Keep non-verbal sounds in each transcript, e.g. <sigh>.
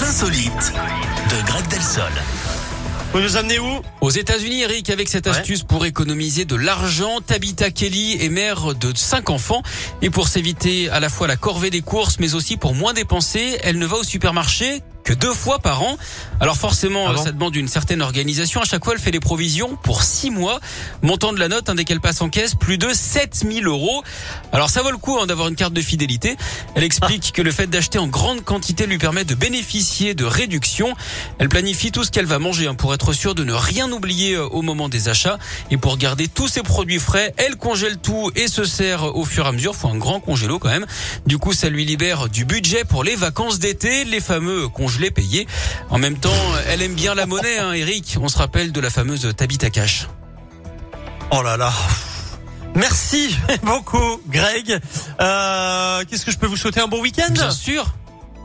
Les insolites de Greg Delsol. Vous nous amenez où? Aux États-Unis, Eric, avec cette Ouais. astuce pour économiser de l'argent, Tabitha Kelly est mère de cinq enfants et pour s'éviter à la fois la corvée des courses, mais aussi pour moins dépenser, elle ne va au supermarché que deux fois par an. Alors forcément, Ah bon ça demande une certaine organisation. À chaque fois, elle fait des provisions pour six mois. Montant de la note, hein, dès qu'elle passe en caisse, plus de 7000 euros. Alors ça vaut le coup hein, d'avoir une carte de fidélité. Elle explique que le fait d'acheter en grande quantité lui permet de bénéficier de réductions. Elle planifie tout ce qu'elle va manger hein, pour être sûre de ne rien oublier euh, au moment des achats. Et pour garder tous ses produits frais, elle congèle tout et se sert au fur et à mesure. Faut un grand congélo quand même. Du coup, ça lui libère du budget pour les vacances d'été, les fameux congelés payés. En même temps, elle aime bien la monnaie, hein, Eric. On se rappelle de la fameuse Tabitha Cash. Oh là là. Merci beaucoup, Greg. Euh, Qu'est-ce que je peux vous souhaiter? Un bon week-end? Bien sûr.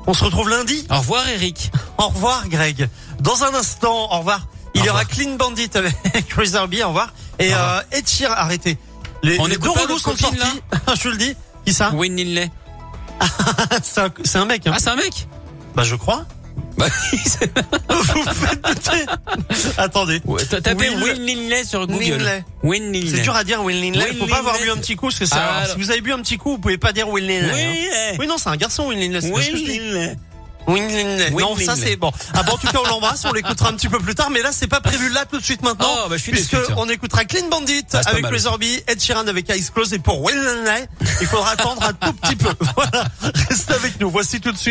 On se retrouve lundi. Au revoir, Eric. <laughs> Au revoir, Greg. Dans un instant, au revoir. Il Au y aura revoir. Clean Bandit avec <laughs> Chris Herbie, au revoir. Et Au euh, revoir. Ed Sheeran, arrêtez. Les, On les deux relous sont sortis. <laughs> je le dis. Qui ça? Wayne Linley. C'est un, c'est un mec. Hein. Ah, c'est un mec? Bah je crois. Bah, Vous faites. Attendez. Ouais, T'as tapé Will- Linley sur Google. Wayne Linley. C'est dur à dire Will Linley. Will Faut pas avoir bu un petit coup parce que ça. Ah, si vous avez bu un petit coup, vous pouvez pas dire Will Linley. hein. Linley. Oui non, c'est un garçon Will Linley. Will Linley. Will Non, ça c'est bon. Ah bon, en tout cas, on l'embrasse, on l'écoutera un petit peu plus tard, mais là c'est pas prévu là tout de suite maintenant. Oh, bah, je suis puisque déçu, on écoutera Clean Bandit Ah, avec. Razor B, Ed Sheeran avec Eyes Closed et pour Will Linley, il faudra attendre un tout petit peu. <laughs> Voilà. Restez avec nous. Voici tout de suite.